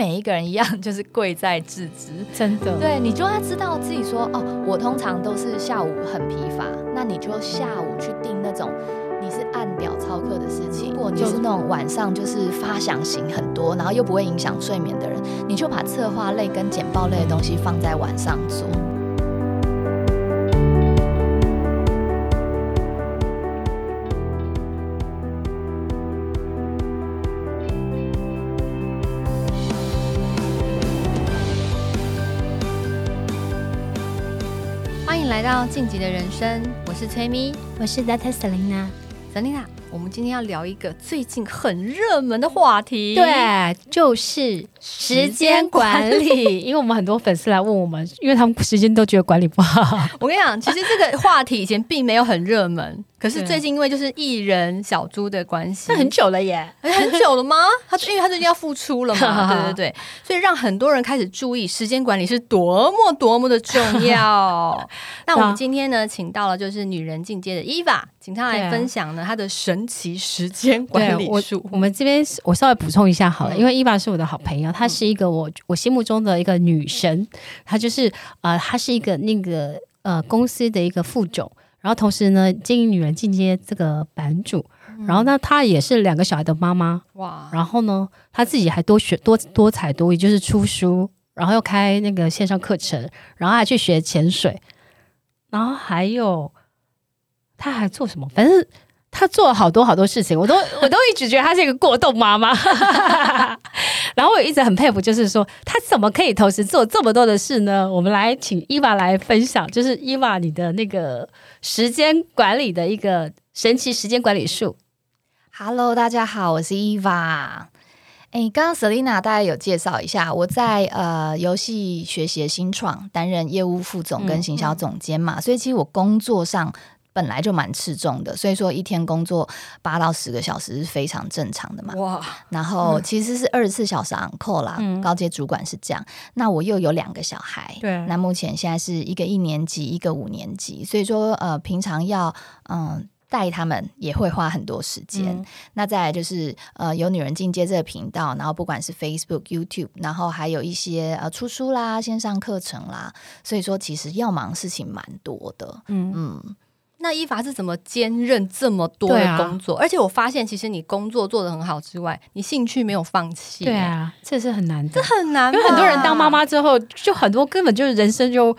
每一个人一样，就是贵在自知。真的，对，你就要知道自己说哦，我通常都是下午很疲乏，那你就下午去定那种你是按表操课的事情。如果你是那种晚上就是发想型很多，然后又不会影响睡眠的人，你就把策划类跟简报类的东西放在晚上做。到晋级的人生，我是崔咪，我是 Data Selena。Selena，我们今天要聊一个最近很热门的话题，对，就是时间管理。因为我们很多粉丝来问我们，因为他们时间都觉得管理不好。我跟你讲，其实这个话题以前并没有很热门。可是最近因为就是艺人小猪的关系，那很久了耶，很久了吗？他因为他最近要复出了嘛，对对对，所以让很多人开始注意时间管理是多么多么的重要。那我们今天呢，请到了就是女人进阶的伊娃请她来分享呢她的神奇时间管理术。我我们这边我稍微补充一下好了，因为 Eva 是我的好朋友，她是一个我我心目中的一个女神，她就是呃，她是一个那个呃公司的一个副总。然后同时呢，经营女人进阶这个版主，嗯、然后呢，她也是两个小孩的妈妈。哇！然后呢，她自己还多学多多才多艺，就是出书，然后又开那个线上课程，然后还去学潜水，然后还有她还做什么？反正。她做了好多好多事情，我都 我都一直觉得她是一个过动妈妈。然后我一直很佩服，就是说她怎么可以同时做这么多的事呢？我们来请伊娃来分享，就是伊娃你的那个时间管理的一个神奇时间管理术。Hello，大家好，我是伊娃。哎，刚刚 Selina 大概有介绍一下，我在呃游戏学习新创担任业务副总跟行销总监嘛，嗯嗯、所以其实我工作上。本来就蛮吃重的，所以说一天工作八到十个小时是非常正常的嘛。哇！然后其实是二十四小时 on call 啦，嗯、高阶主管是这样。那我又有两个小孩，对。那目前现在是一个一年级，一个五年级，所以说呃，平常要嗯带他们也会花很多时间。嗯、那再来就是呃，有女人进阶这个频道，然后不管是 Facebook、YouTube，然后还有一些呃出书啦、线上课程啦，所以说其实要忙事情蛮多的。嗯嗯。那 Eva 是怎么兼任这么多的工作？啊、而且我发现，其实你工作做的很好之外，你兴趣没有放弃。对啊，这是很难的，这很难。因为很多人当妈妈之后，就很多根本就是人生就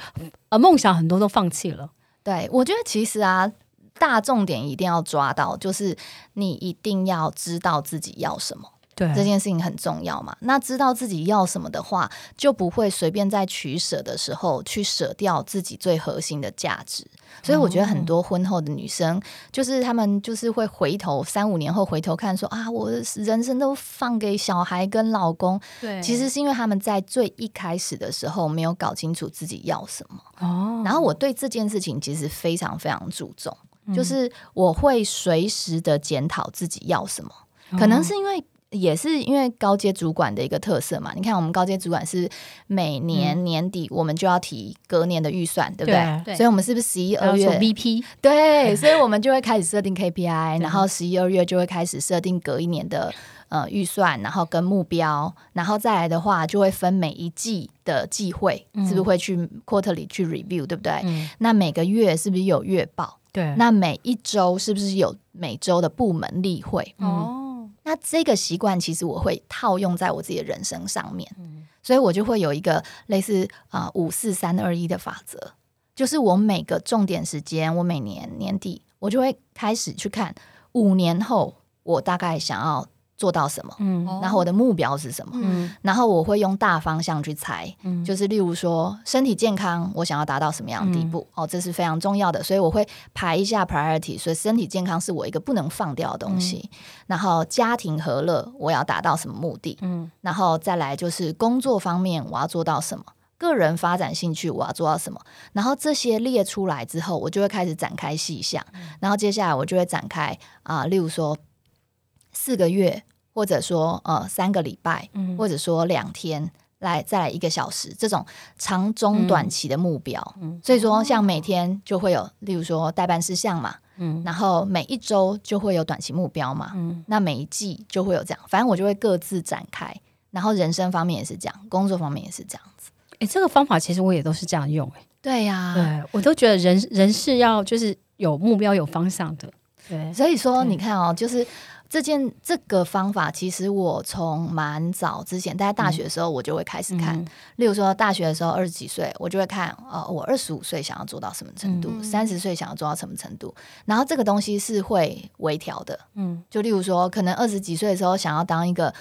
呃梦想很多都放弃了。对，我觉得其实啊，大重点一定要抓到，就是你一定要知道自己要什么。对，这件事情很重要嘛。那知道自己要什么的话，就不会随便在取舍的时候去舍掉自己最核心的价值。所以我觉得很多婚后的女生，哦、就是她们就是会回头三五年后回头看说啊，我的人生都放给小孩跟老公。对，其实是因为他们在最一开始的时候没有搞清楚自己要什么。哦，然后我对这件事情其实非常非常注重，嗯、就是我会随时的检讨自己要什么，哦、可能是因为。也是因为高阶主管的一个特色嘛，你看我们高阶主管是每年年底我们就要提隔年的预算，嗯、对不对？对，所以我们是不是十一二月 VP？对，所以我们就会开始设定 KPI，然后十一二月就会开始设定隔一年的呃预算，然后跟目标，然后再来的话就会分每一季的季会，嗯、是不是会去 quarterly 去 review，对不对？嗯、那每个月是不是有月报？对，那每一周是不是有每周的部门例会？哦。那这个习惯其实我会套用在我自己的人生上面，嗯、所以我就会有一个类似啊五四三二一的法则，就是我每个重点时间，我每年年底我就会开始去看五年后我大概想要。做到什么？嗯，然后我的目标是什么？嗯，然后我会用大方向去猜，嗯，就是例如说身体健康，我想要达到什么样的地步？嗯、哦，这是非常重要的，所以我会排一下 priority，所以身体健康是我一个不能放掉的东西。嗯、然后家庭和乐，我要达到什么目的？嗯，然后再来就是工作方面，我要做到什么？个人发展兴趣，我要做到什么？然后这些列出来之后，我就会开始展开细项，嗯、然后接下来我就会展开啊、呃，例如说四个月。或者说呃三个礼拜，嗯、或者说两天，来再来一个小时，这种长中短期的目标。嗯、所以说像每天就会有，例如说代办事项嘛，嗯、然后每一周就会有短期目标嘛，嗯、那每一季就会有这样，反正我就会各自展开。然后人生方面也是这样，工作方面也是这样子。哎，这个方法其实我也都是这样用，哎，对呀，对我都觉得人人是要就是有目标、有方向的。对，所以说你看哦，就是。这件这个方法，其实我从蛮早之前，大概大学的时候，我就会开始看。嗯、例如说，大学的时候二十几岁，我就会看，呃，我二十五岁想要做到什么程度，三十岁想要做到什么程度。然后这个东西是会微调的，嗯，就例如说，可能二十几岁的时候想要当一个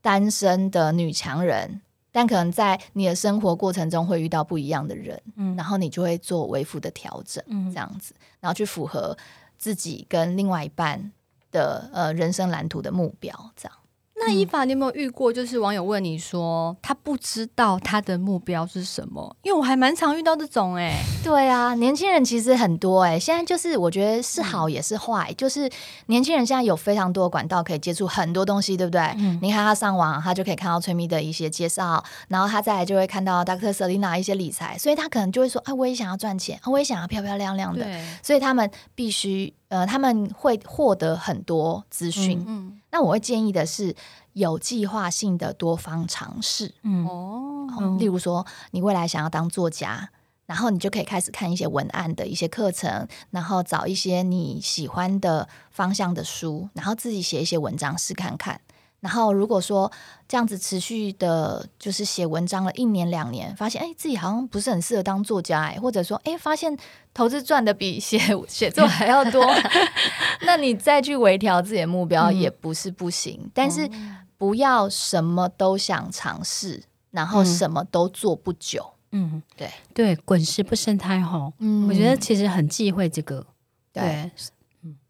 单身的女强人，但可能在你的生活过程中会遇到不一样的人，嗯，然后你就会做微幅的调整，嗯，这样子，然后去符合自己跟另外一半。的呃人生蓝图的目标，这样。那伊法，你有没有遇过？就是网友问你说，他不知道他的目标是什么？因为我还蛮常遇到这种哎、欸。对啊，年轻人其实很多哎、欸。现在就是我觉得是好也是坏，嗯、就是年轻人现在有非常多的管道可以接触很多东西，对不对？嗯、你看他上网，他就可以看到崔咪的一些介绍，然后他再来就会看到 Dr. Selina 一些理财，所以他可能就会说，啊，我也想要赚钱，我也想要漂漂亮亮的。对所以他们必须呃，他们会获得很多资讯。嗯，嗯，那我会建议的是。有计划性的多方尝试，嗯哦，例如说你未来想要当作家，然后你就可以开始看一些文案的一些课程，然后找一些你喜欢的方向的书，然后自己写一些文章试看看。然后如果说这样子持续的，就是写文章了一年两年，发现哎自己好像不是很适合当作家哎，或者说哎发现投资赚的比写 写作还要多，那你再去微调自己的目标也不是不行，嗯、但是。不要什么都想尝试，然后什么都做不久。嗯，对对，滚石不生苔吼。嗯，我觉得其实很忌讳这个。对，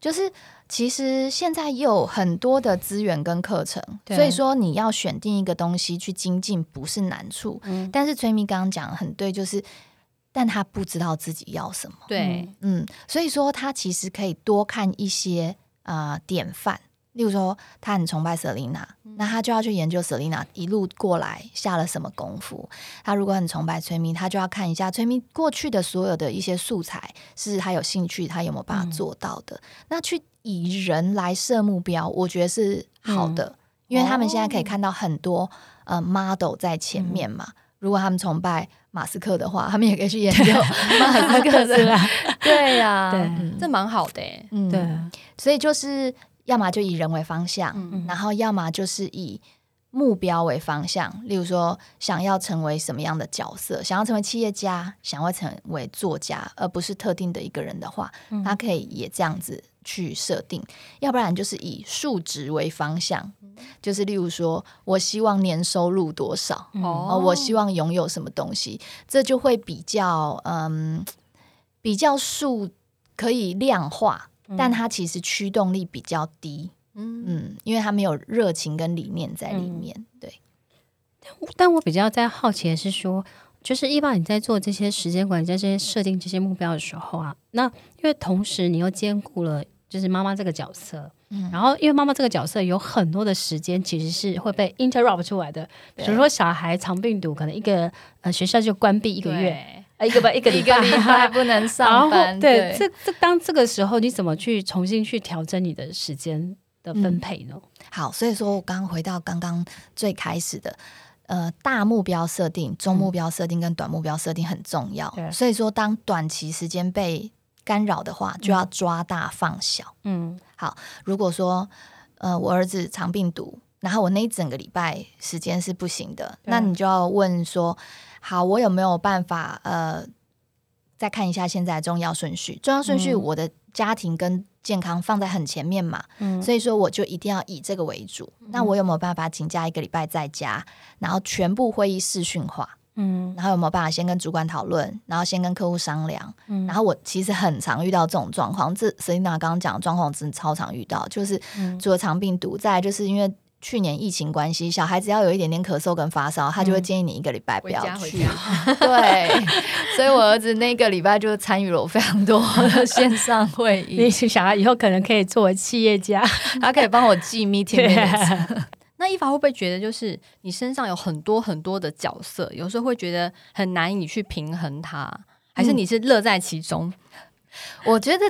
就是其实现在有很多的资源跟课程，对所以说你要选定一个东西去精进不是难处。嗯，但是崔明刚刚讲的很对，就是但他不知道自己要什么。对，嗯，所以说他其实可以多看一些啊、呃、典范。例如说，他很崇拜 Selina，那他就要去研究 Selina 一路过来下了什么功夫。他如果很崇拜崔咪，他就要看一下崔咪过去的所有的一些素材，是他有兴趣，他有没有办法做到的。嗯、那去以人来设目标，我觉得是好的，嗯、因为他们现在可以看到很多呃 model 在前面嘛。嗯、如果他们崇拜马斯克的话，他们也可以去研究马斯克的。对呀，对，这蛮好的。嗯，对，所以就是。要么就以人为方向，嗯、然后要么就是以目标为方向。例如说，想要成为什么样的角色，想要成为企业家，想要成为作家，而不是特定的一个人的话，嗯、他可以也这样子去设定。要不然就是以数值为方向，嗯、就是例如说我希望年收入多少，哦，我希望拥有什么东西，这就会比较嗯，比较数可以量化。但他其实驱动力比较低，嗯。嗯，因为他没有热情跟理念在里面，嗯、对。但我比较在好奇的是说，就是一般你在做这些时间管理，在这些设定这些目标的时候啊，那因为同时你又兼顾了就是妈妈这个角色，嗯，然后因为妈妈这个角色有很多的时间其实是会被 interrupt 出来的，比如说小孩肠病毒，可能一个呃学校就关闭一个月。一个吧，一个礼拜，不能上班。对，这这当这个时候，你怎么去重新去调整你的时间的分配呢？嗯、好，所以说我刚回到刚刚最开始的，呃，大目标设定、中目标设定跟短目标设定很重要。嗯、所以说，当短期时间被干扰的话，就要抓大放小。嗯，好，如果说呃，我儿子肠病毒，然后我那一整个礼拜时间是不行的，那你就要问说。好，我有没有办法？呃，再看一下现在重要顺序。重要顺序，我的家庭跟健康放在很前面嘛，嗯，所以说我就一定要以这个为主。嗯，那我有没有办法请假一个礼拜在家，然后全部会议视讯化？嗯，然后有没有办法先跟主管讨论，然后先跟客户商量？嗯，然后我其实很常遇到这种状况，这 Selina 刚刚讲的状况真的超常遇到，就是除了肠病毒，再来就是因为。去年疫情关系，小孩子要有一点点咳嗽跟发烧，他就会建议你一个礼拜不要去。对，所以我儿子那个礼拜就参与了我非常多的线上会议。你小孩以后可能可以作为企业家，他可以帮我记 meeting。那伊法会不会觉得，就是你身上有很多很多的角色，有时候会觉得很难以去平衡它，还是你是乐在其中？嗯、我觉得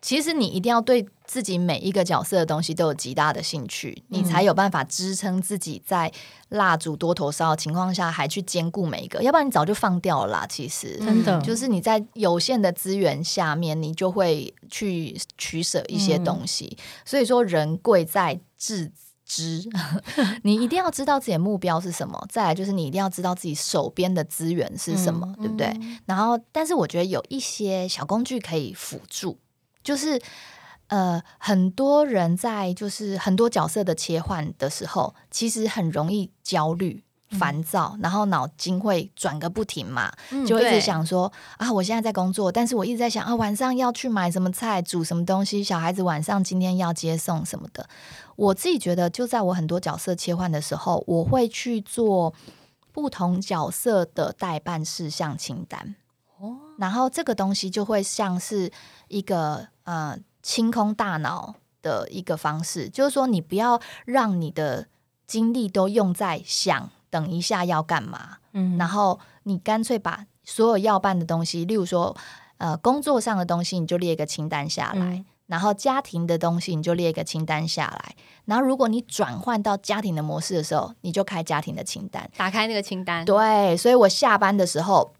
其实你一定要对自己每一个角色的东西都有极大的兴趣，你才有办法支撑自己在蜡烛多头烧的情况下还去兼顾每一个，要不然你早就放掉了啦。其实真的就是你在有限的资源下面，你就会去取舍一些东西。嗯、所以说，人贵在自知，你一定要知道自己的目标是什么。再来就是你一定要知道自己手边的资源是什么，嗯、对不对？然后，但是我觉得有一些小工具可以辅助，就是。呃，很多人在就是很多角色的切换的时候，其实很容易焦虑、烦躁，嗯、然后脑筋会转个不停嘛，嗯、就一直想说啊，我现在在工作，但是我一直在想啊，晚上要去买什么菜，煮什么东西，小孩子晚上今天要接送什么的。我自己觉得，就在我很多角色切换的时候，我会去做不同角色的代办事项清单。哦，然后这个东西就会像是一个呃。清空大脑的一个方式，就是说，你不要让你的精力都用在想等一下要干嘛，嗯，然后你干脆把所有要办的东西，例如说，呃，工作上的东西，你就列一个清单下来，嗯，然后家庭的东西，你就列一个清单下来，然后如果你转换到家庭的模式的时候，你就开家庭的清单，打开那个清单，对，所以我下班的时候。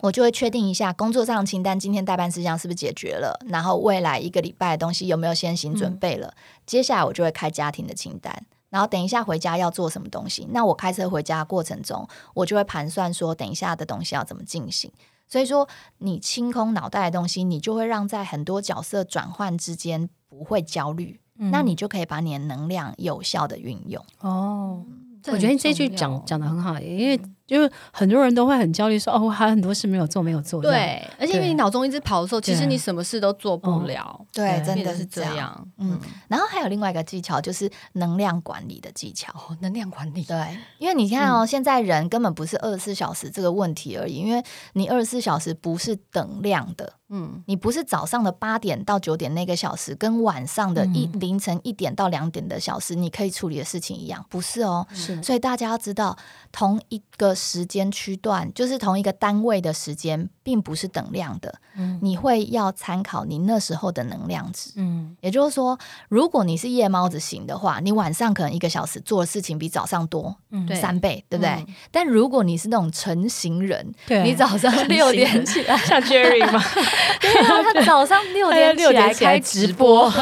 我就会确定一下工作上的清单，今天代办事项是不是解决了？然后未来一个礼拜的东西有没有先行准备了？嗯、接下来我就会开家庭的清单，然后等一下回家要做什么东西？那我开车回家的过程中，我就会盘算说，等一下的东西要怎么进行。所以说，你清空脑袋的东西，你就会让在很多角色转换之间不会焦虑，嗯、那你就可以把你的能量有效的运用。哦，我觉得这句讲讲的很好，因为。就是很多人都会很焦虑，说哦，我还有很多事没有做，没有做。对，而且因为你脑中一直跑的时候，其实你什么事都做不了。对，真的是这样。嗯，然后还有另外一个技巧，就是能量管理的技巧。哦，能量管理。对，因为你看哦，现在人根本不是二十四小时这个问题而已，因为你二十四小时不是等量的。嗯，你不是早上的八点到九点那个小时，跟晚上的一凌晨一点到两点的小时，你可以处理的事情一样，不是哦。是，所以大家要知道，同一个。时间区段就是同一个单位的时间，并不是等量的。嗯，你会要参考你那时候的能量值。嗯，也就是说，如果你是夜猫子型的话，你晚上可能一个小时做的事情比早上多三倍，对不对？但如果你是那种成型人，你早上六点起来，像 Jerry 吗？对啊，他早上六点起来开直播，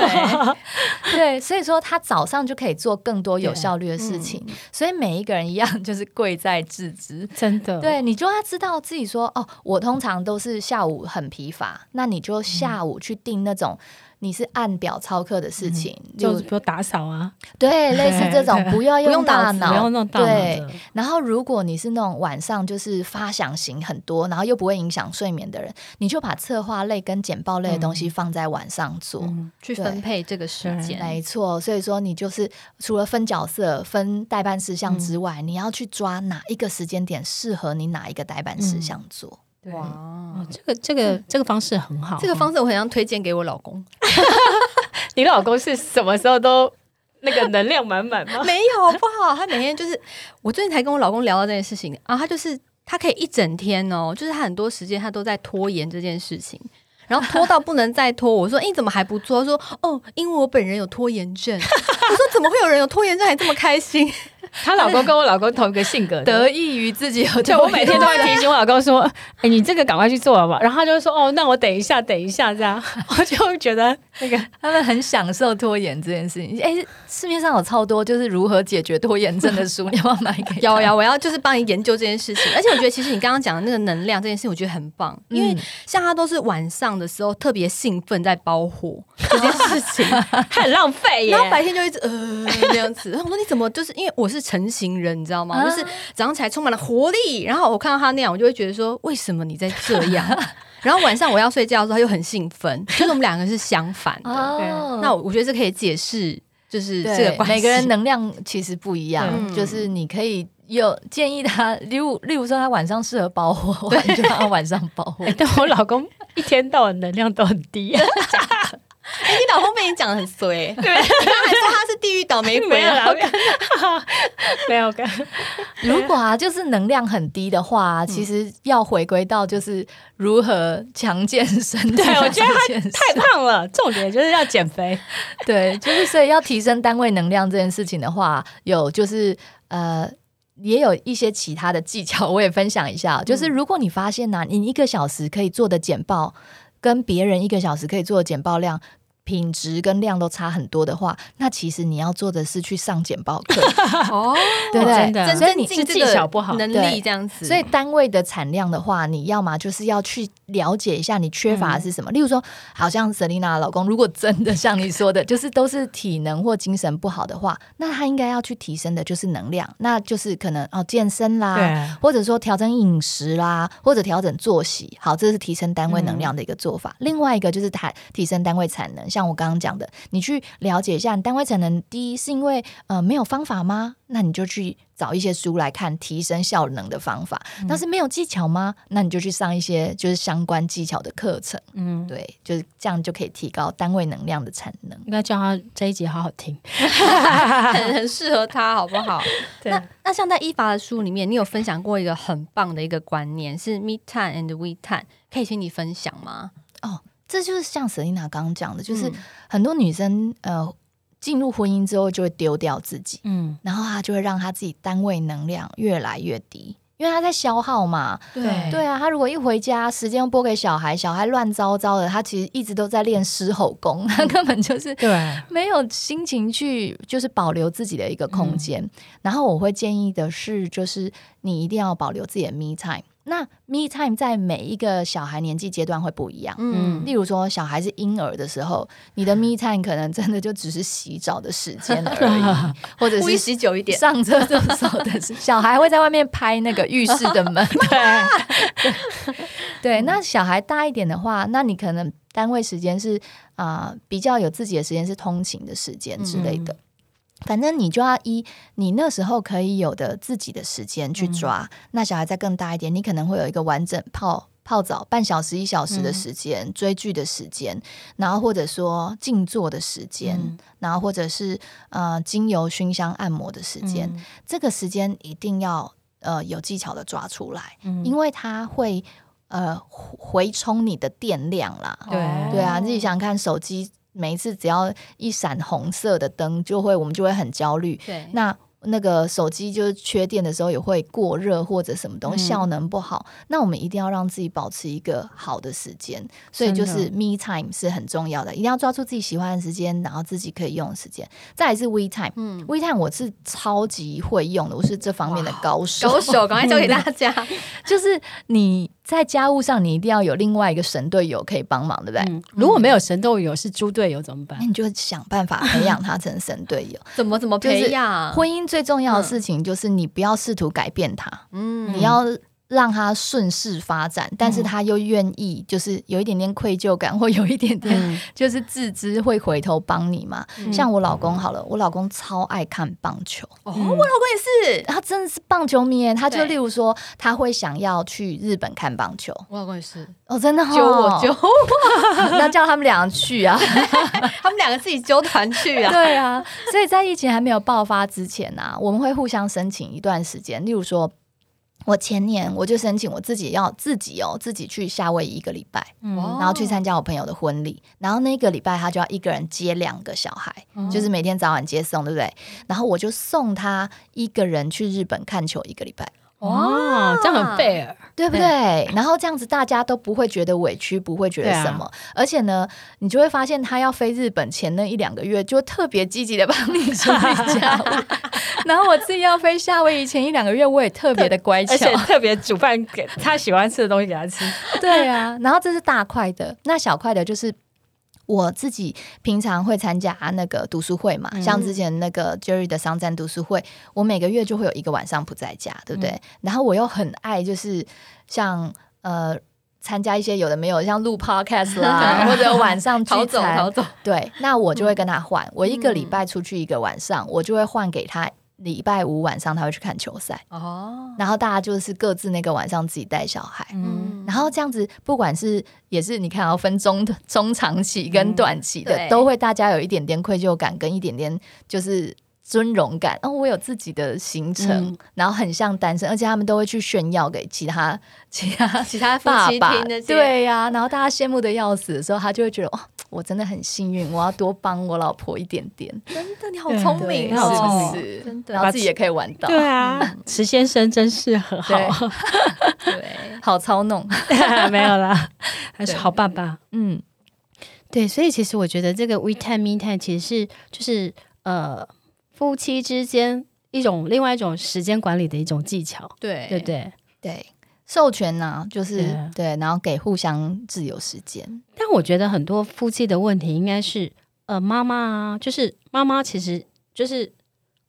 对，所以说他早上就可以做更多有效率的事情。所以每一个人一样，就是贵在自知。真的，对，你就要知道自己说哦，我通常都是下午很疲乏，那你就下午去定那种你是按表操课的事情，嗯、就比如打扫啊，对，类似这种不要用大脑，不用弄大脑。对，然后如果你是那种晚上就是发想型很多，然后又不会影响睡眠的人，你就把策划类跟简报类的东西放在晚上做，嗯、去分配这个时间。没错，所以说你就是除了分角色、分代办事项之外，嗯、你要去抓哪一个时间点适合你哪一个代办事项做。哇、哦，这个这个这个方式很好，这个方式我很想推荐给我老公。你老公是什么时候都那个能量满满吗？没有，不好，他每天就是我最近才跟我老公聊到这件事情啊，他就是他可以一整天哦，就是他很多时间他都在拖延这件事情，然后拖到不能再拖。我说你怎么还不做？他说哦，因为我本人有拖延症。我说怎么会有人有拖延症还这么开心？她老公跟我老公同一个性格，得益于自己有。就我每天都会提醒我老公 说：“哎，你这个赶快去做了吧。”然后他就说：“哦，那我等一下，等一下这样。”我就会觉得那个他们很享受拖延这件事情。哎，市面上有超多就是如何解决拖延症的书，你要不要买给？有呀，我要就是帮你研究这件事情。而且我觉得，其实你刚刚讲的那个能量这件事情，我觉得很棒，因为像他都是晚上的时候特别兴奋在包货这件事情，很浪费耶。然后白天就一直呃 这样子。然后我说你怎么就是因为我是成型人。你知道吗？啊、就是早上起来充满了活力，然后我看到他那样，我就会觉得说，为什么你在这样？然后晚上我要睡觉的时候，他又很兴奋，就是我们两个是相反的。哦、那我我觉得这可以解释，就是这个关系。每个人能量其实不一样，嗯、就是你可以有建议他，例如例如说他晚上适合包货，对就让他晚上包货。但我老公一天到晚能量都很低。哎，你老公被你讲的很衰，对，你刚还说他是地狱倒霉鬼啊，没有跟。如果啊，就是能量很低的话，其实要回归到就是如何强健身体。对，我觉得他太胖了，重点就是要减肥。对，就是所以要提升单位能量这件事情的话，有就是呃。也有一些其他的技巧，我也分享一下。就是如果你发现呢、啊，你一个小时可以做的简报，跟别人一个小时可以做的简报量。品质跟量都差很多的话，那其实你要做的是去上简报课 哦，对不对？真的，所以你是技巧不好，能力这样子。所以单位的产量的话，你要么就是要去了解一下你缺乏的是什么。嗯、例如说，好像 Selina 老公，如果真的像你说的，就是都是体能或精神不好的话，那他应该要去提升的就是能量，那就是可能哦健身啦，或者说调整饮食啦，或者调整作息。好，这是提升单位能量的一个做法。嗯、另外一个就是谈提升单位产能。像我刚刚讲的，你去了解一下，你单位产能低是因为呃没有方法吗？那你就去找一些书来看提升效能的方法。但是没有技巧吗？那你就去上一些就是相关技巧的课程。嗯，对，就是这样就可以提高单位能量的产能。应该叫他这一集好好听，很 很适合他，好不好？对。那那像在伊法的书里面，你有分享过一个很棒的一个观念，是 Me Time and We Time，可以请你分享吗？哦。这就是像 Selina 刚刚讲的，就是很多女生呃进入婚姻之后就会丢掉自己，嗯，然后他就会让他自己单位能量越来越低，因为他在消耗嘛。对对啊，他如果一回家时间拨给小孩，小孩乱糟糟的，他其实一直都在练狮吼功，他根本就是对没有心情去就是保留自己的一个空间。然后我会建议的是，就是你一定要保留自己的 me time。那 me time 在每一个小孩年纪阶段会不一样，嗯，例如说小孩是婴儿的时候，你的 me time 可能真的就只是洗澡的时间而已，或者是洗久一点，上厕所的时，小孩会在外面拍那个浴室的门，对，对，那小孩大一点的话，那你可能单位时间是啊、呃，比较有自己的时间是通勤的时间之类的。嗯反正你就要依你那时候可以有的自己的时间去抓。嗯、那小孩再更大一点，你可能会有一个完整泡泡澡半小时一小时的时间，嗯、追剧的时间，然后或者说静坐的时间，嗯、然后或者是呃精油熏香按摩的时间。嗯、这个时间一定要呃有技巧的抓出来，嗯、因为它会呃回充你的电量啦。对对啊，自己想想看手机。每一次只要一闪红色的灯，就会我们就会很焦虑。对，那。那个手机就是缺电的时候也会过热或者什么东西效能不好，嗯、那我们一定要让自己保持一个好的时间，所以就是 me time 是很重要的，的一定要抓住自己喜欢的时间，然后自己可以用的时间。再来是 we time，嗯，we time 我是超级会用的，我是这方面的高手，高手，赶快教给大家。就是你在家务上，你一定要有另外一个神队友可以帮忙，对不对？嗯、如果没有神队友，是猪队友怎么办？那你就想办法培养他成神队友。怎么怎么培养？婚姻。最重要的事情就是你不要试图改变他，嗯，你要让他顺势发展，嗯、但是他又愿意，就是有一点点愧疚感，或有一点点就是自知会回头帮你嘛。嗯、像我老公好了，我老公超爱看棒球，哦，嗯、我老公也是，他真的是棒球迷，他就例如说他会想要去日本看棒球，我老公也是，哦，真的，揪我揪，那叫他们两个去啊，他们两个自己揪团去啊，对啊，所以在疫情还没有爆发之前呢、啊，我们会互相申请一段时间，例如说。我前年我就申请我自己要自己哦，自己去夏威夷一个礼拜，嗯、然后去参加我朋友的婚礼，然后那个礼拜他就要一个人接两个小孩，嗯、就是每天早晚接送，对不对？然后我就送他一个人去日本看球一个礼拜。哇，这样很 fair，对不对？对，然后这样子大家都不会觉得委屈，不会觉得什么。啊、而且呢，你就会发现他要飞日本前那一两个月，就特别积极的帮你 处理家务。然后我自己要飞夏威夷前一两个月，我也特别的乖巧，而且特别煮饭给他喜欢吃的东西给他吃。对啊，然后这是大块的，那小块的就是。我自己平常会参加那个读书会嘛，嗯、像之前那个 Jerry 的商战读书会，我每个月就会有一个晚上不在家，对不对？嗯、然后我又很爱，就是像呃参加一些有的没有，像录 Podcast 啦，或者晚上聚餐，逃走，对，那我就会跟他换，嗯、我一个礼拜出去一个晚上，我就会换给他。礼拜五晚上他会去看球赛。哦，然后大家就是各自那个晚上自己带小孩，嗯，然然后这样子，不管是也是你看，要分中中长期跟短期的，嗯、都会大家有一点点愧疚感，跟一点点就是。尊荣感，哦，我有自己的行程，嗯、然后很像单身，而且他们都会去炫耀给其他、其他、其他爸爸，对呀、啊，然后大家羡慕的要死的时候，他就会觉得，哦，我真的很幸运，我要多帮我老婆一点点。真的，你好聪明，好聪明，真的，然后自己也可以玩到。对啊，池先生真是很好，对，好操弄，没有啦，还是好爸爸。嗯，对，所以其实我觉得这个 We Time Me Time 其实是就是呃。夫妻之间一种另外一种时间管理的一种技巧，对。对对？对，授权呢、啊，就是对，对，然后给互相自由时间。但我觉得很多夫妻的问题应该是，呃，妈妈啊，就是妈妈其实就是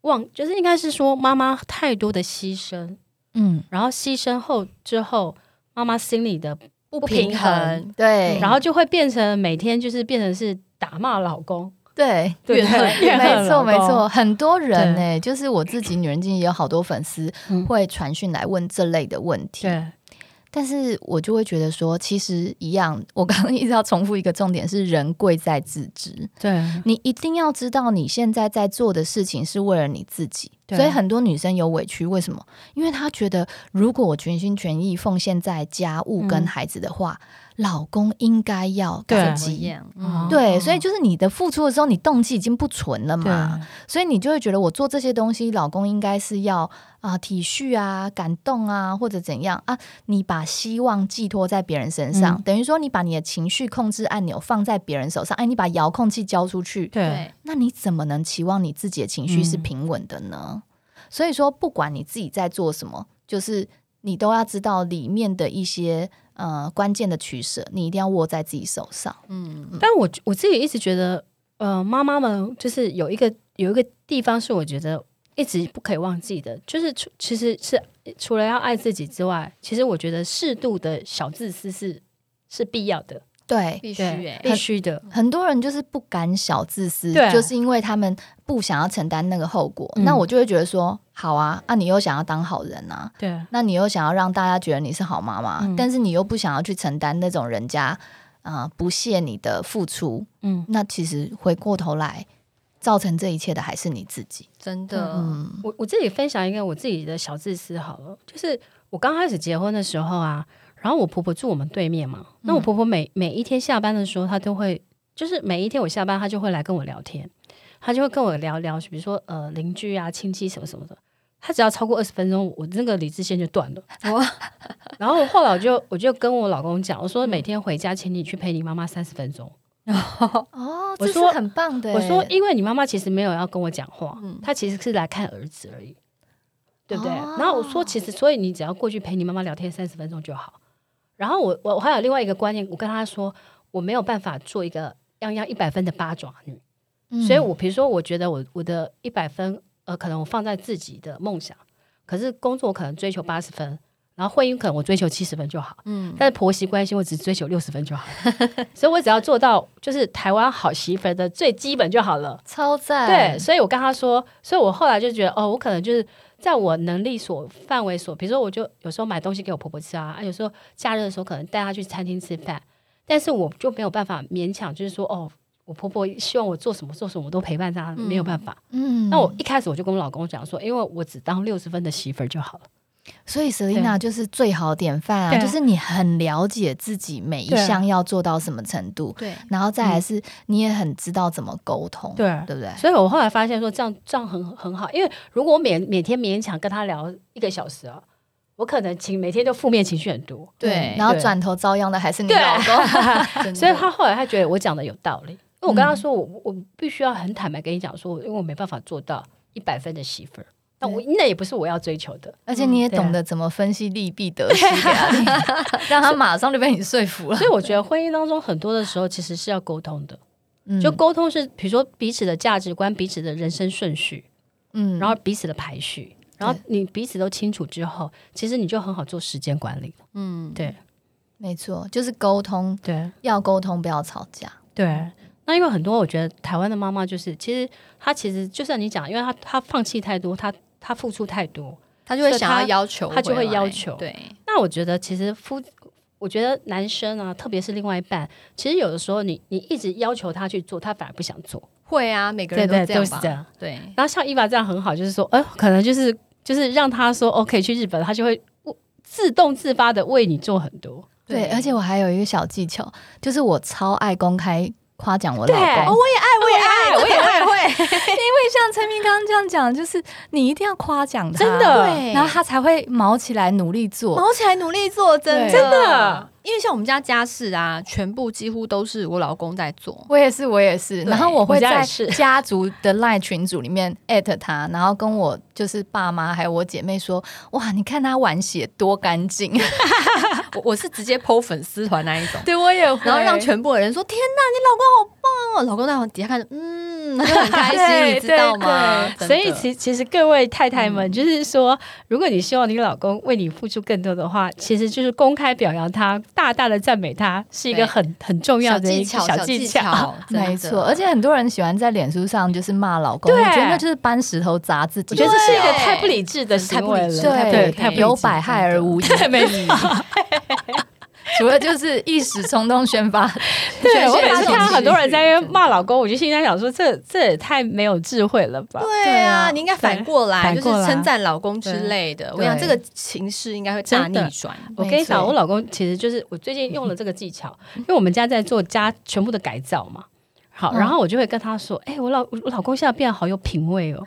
忘，就是应该是说妈妈太多的牺牲，嗯，然后牺牲后之后，妈妈心里的不平衡，不平衡对，然后就会变成每天就是变成是打骂老公。对，对，没错，没错，很多人呢、欸，就是我自己，女人经济也有好多粉丝会传讯来问这类的问题。对，但是我就会觉得说，其实一样，我刚刚一直要重复一个重点是，人贵在自知。对，你一定要知道你现在在做的事情是为了你自己。所以很多女生有委屈，为什么？因为她觉得，如果我全心全意奉献在家务跟孩子的话。嗯老公应该要感激，嗯、对，所以就是你的付出的时候，你动机已经不纯了嘛，所以你就会觉得我做这些东西，老公应该是要啊、呃、体恤啊、感动啊，或者怎样。啊？你把希望寄托在别人身上，嗯、等于说你把你的情绪控制按钮放在别人手上，哎，你把遥控器交出去，对，那你怎么能期望你自己的情绪是平稳的呢？嗯、所以说，不管你自己在做什么，就是你都要知道里面的一些。呃，关键的取舍，你一定要握在自己手上。嗯，但我我自己一直觉得，呃，妈妈们就是有一个有一个地方是我觉得一直不可以忘记的，就是除其实是除了要爱自己之外，其实我觉得适度的小自私是是必要的。对，必须欸，必须的。很多人就是不敢小自私，对就是因为他们不想要承担那个后果。嗯、那我就会觉得说，好啊，那、啊、你又想要当好人啊，对，那你又想要让大家觉得你是好妈妈，嗯、但是你又不想要去承担那种人家啊、呃、不屑你的付出，嗯，那其实回过头来造成这一切的还是你自己，真的。嗯，我我自己分享一个我自己的小自私好了，就是我刚开始结婚的时候啊。然后我婆婆住我们对面嘛，那我婆婆每每一天下班的时候，她都会，就是每一天我下班，她就会来跟我聊天，她就会跟我聊聊，比如说呃邻居啊、亲戚什么什么的。她只要超过二十分钟，我那个理智线就断了。哇！然后后来我就我就跟我老公讲，我说每天回家，请你去陪你妈妈三十分钟。哦，我说很棒的。我说，因为你妈妈其实没有要跟我讲话，她其实是来看儿子而已，对不对？然后我说，其实所以你只要过去陪你妈妈聊天三十分钟就好。然后我我我还有另外一个观念，我跟他说，我没有办法做一个样样一百分的八爪女，嗯、所以我比如说，我觉得我我的一百分，呃，可能我放在自己的梦想，可是工作我可能追求八十分，然后婚姻可能我追求七十分就好，嗯，但是婆媳关系我只追求六十分就好，所以我只要做到就是台湾好媳妇的最基本就好了，超赞，对，所以我跟他说，所以我后来就觉得，哦，我可能就是。在我能力所范围所，比如说，我就有时候买东西给我婆婆吃啊，啊，有时候假日的时候可能带她去餐厅吃饭，但是我就没有办法勉强，就是说，哦，我婆婆希望我做什么做什么，我都陪伴她，没有办法。嗯，那我一开始我就跟我老公讲说，因为我只当六十分的媳妇儿就好了。所以 Selina 就是最好典范啊，就是你很了解自己每一项要做到什么程度，对，然后再来是你也很知道怎么沟通，对，对不对？所以我后来发现说这样这样很很好，因为如果我每每天勉强跟他聊一个小时啊，我可能情每天都负面情绪很多，对，然后转头遭殃的还是你老公，所以他后来他觉得我讲的有道理，因为我跟他说我我必须要很坦白跟你讲说，因为我没办法做到一百分的媳妇儿。那我那也不是我要追求的，而且你也懂得怎么分析利弊得失，让他马上就被你说服了。所以我觉得婚姻当中很多的时候其实是要沟通的，就沟通是比如说彼此的价值观、彼此的人生顺序，嗯，然后彼此的排序，然后你彼此都清楚之后，其实你就很好做时间管理。嗯，对，没错，就是沟通，对，要沟通，不要吵架，对。那因为很多我觉得台湾的妈妈就是，其实她其实就算你讲，因为她她放弃太多，她。他付出太多，他就会想要要求，他就会要求。对，那我觉得其实夫，我觉得男生啊，特别是另外一半，其实有的时候你你一直要求他去做，他反而不想做。会啊，每个人都这样吧。对对，都是这样。对。然后像伊娃这样很好，就是说，呃，可能就是就是让他说 OK 去日本，他就会自动自发的为你做很多。对，对，而且我还有一个小技巧，就是我超爱公开夸奖我老公。哦，我也爱，我也爱，我也爱，我也会。因为像陈明刚刚这样讲，就是你一定要夸奖他，真的，对，然后他才会毛起来努力做，毛起来努力做，真的，真的。因为像我们家家事啊，全部几乎都是我老公在做。我也是，我也是。然后我会在家族的赖群组里面艾特他，然后跟我就是爸妈还有我姐妹说：“哇，你看他碗洗多干净。”我我是直接 po 粉丝团那一种。对，我也会。然后让全部的人说：“天哪，你老公好棒哦！”老公在底下看着，嗯，他就很开心，你知道吗？所以其其实各位太太们，就是说，如果你希望你老公为你付出更多的话，其实就是公开表扬他。大大的赞美他是一个很很重要的一个小技巧，没错。而且很多人喜欢在脸书上就是骂老公，我觉得那就是搬石头砸自己。我觉得这是一个太不理智的行为了，对，太有百害而无一利。除了就是一时冲动宣发，对，我每次看到很多人在那边骂老公，我就心里在想说，这这也太没有智慧了吧？对啊，你应该反过来，就是称赞老公之类的。我想这个情势应该会大逆转。我跟你讲，我老公其实就是我最近用了这个技巧，因为我们家在做家全部的改造嘛。好，然后我就会跟他说：“哎，我老我老公现在变得好有品味哦。”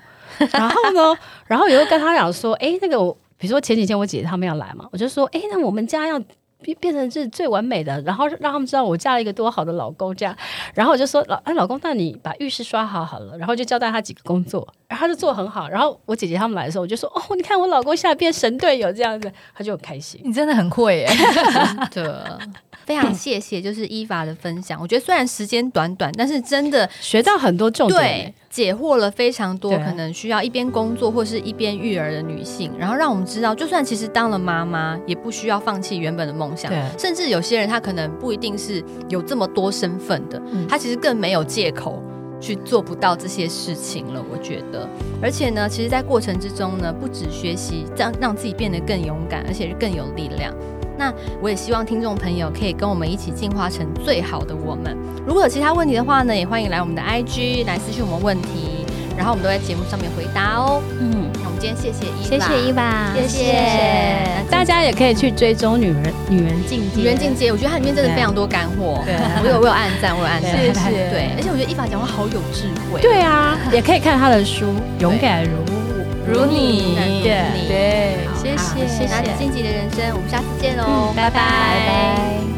然后呢，然后也会跟他讲说：“哎，那个我，比如说前几天我姐姐他们要来嘛，我就说：哎，那我们家要。”变变成是最完美的，然后让他们知道我嫁了一个多好的老公，这样，然后我就说老哎老公，那你把浴室刷好好了，然后就交代他几个工作，然后他就做很好，然后我姐姐他们来的时候，我就说哦，你看我老公现在变神队友这样子，他就很开心。你真的很会耶，真的，非常谢谢，就是伊法的分享。我觉得虽然时间短短，但是真的学到很多重点。解惑了非常多可能需要一边工作或是一边育儿的女性，然后让我们知道，就算其实当了妈妈，也不需要放弃原本的梦想。甚至有些人他可能不一定是有这么多身份的，他其实更没有借口去做不到这些事情了。我觉得，而且呢，其实，在过程之中呢，不止学习让让自己变得更勇敢，而且是更有力量。那我也希望听众朋友可以跟我们一起进化成最好的我们。如果有其他问题的话呢，也欢迎来我们的 IG 来私讯我们问题，然后我们都在节目上面回答哦。嗯，那我们今天谢谢伊，谢谢伊娃，谢谢大家也可以去追踪女人女人进阶，女人进阶，我觉得它里面真的非常多干货。对，我有我有暗赞，我有暗赞，谢谢。对，而且我觉得伊娃讲话好有智慧。对啊，也可以看他的书《勇敢如如你》。对，谢谢。谢谢那晋级的人生，我们下次见喽，拜拜。